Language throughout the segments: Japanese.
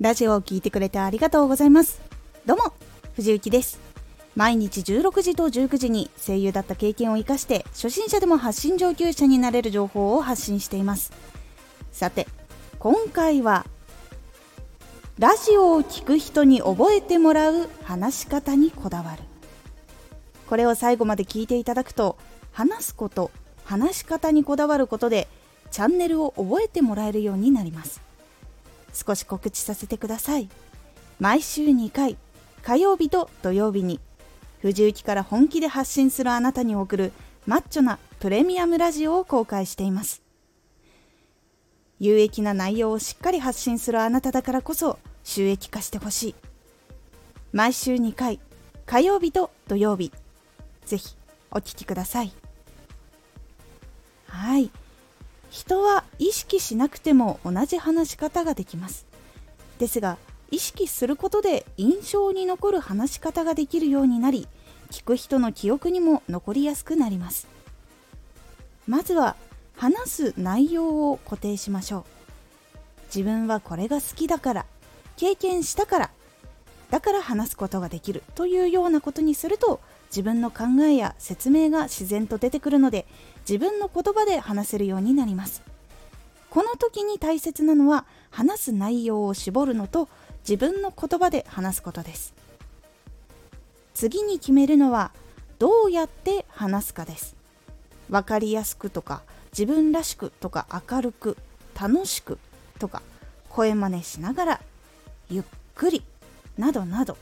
ラジオを聴いてくれてありがとうございます。どうも藤幸です。毎日16時と19時に声優だった経験を生かして初心者でも発信上級者になれる情報を発信しています。さて今回はラジオを聴く人に覚えてもらう話し方にこだわる。これを最後まで聞いていただくと話すこと話し方にこだわることでチャンネルを覚えてもらえるようになります。少し告知させてください。毎週2回火曜日と土曜日に藤雪から本気で発信するあなたに送るマッチョなプレミアムラジオを公開しています。有益な内容をしっかり発信するあなただからこそ収益化してほしい。毎週2回火曜日と土曜日ぜひお聴きください。はい。人は意識しなくても同じ話し方ができます。ですが意識することで印象に残る話し方ができるようになり聞く人の記憶にも残りやすくなります。まずは話す内容を固定しましょう。自分はこれが好きだから経験したからから話すことができるというようなことにすると自分の考えや説明が自然と出てくるので自分の言葉で話せるようになります。この時に大切なのは話す内容を絞るのと自分の言葉で話すことです。次に決めるのはどうやって話すかです。分かりやすくとか自分らしくとか明るく楽しくとか声真似しながらゆっくりなどなど。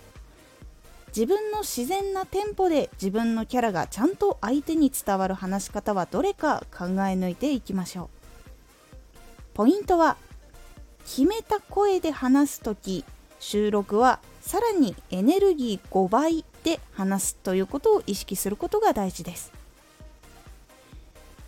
自分の自然なテンポで自分のキャラがちゃんと相手に伝わる話し方はどれか考え抜いていきましょう。ポイントは決めた声で話す時収録はさらにエネルギー5倍で話すということを意識することが大事です。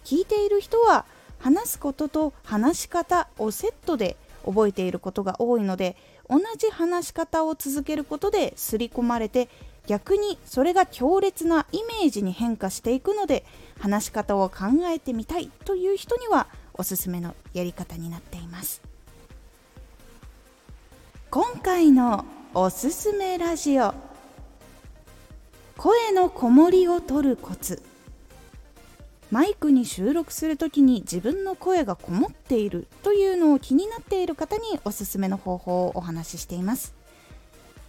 聞いている人は話すことと話し方をセットで覚えていることが多いので同じ話し方を続けることで刷り込まれて逆にそれが強烈なイメージに変化していくので話し方を考えてみたいという人にはおすすめのやり方になっています。今回のおすすめラジオ声のこもりを取るコツ。マイクに収録する時に自分の声がこもっているというのを気になっている方におすすめの方法をお話ししています。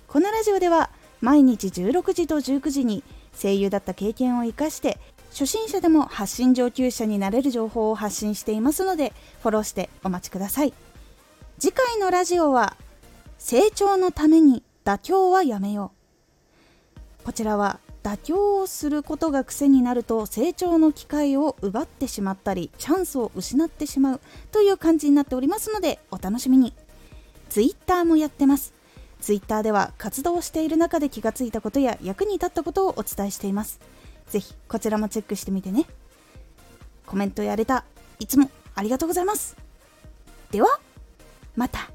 このラジオでは毎日16時と19時に声優だった経験を生かして初心者でも発信上級者になれる情報を発信していますのでフォローしてお待ちください。次回のラジオは成長のために妥協はやめよう。こちらは妥協をすることが癖になると成長の機会を奪ってしまったりチャンスを失ってしまうという感じになっておりますのでお楽しみに。Twitter もやってます。Twitter では活動している中で気がついたことや役に立ったことをお伝えしています。ぜひこちらもチェックしてみてね。コメントやれた。いつもありがとうございます。ではまた。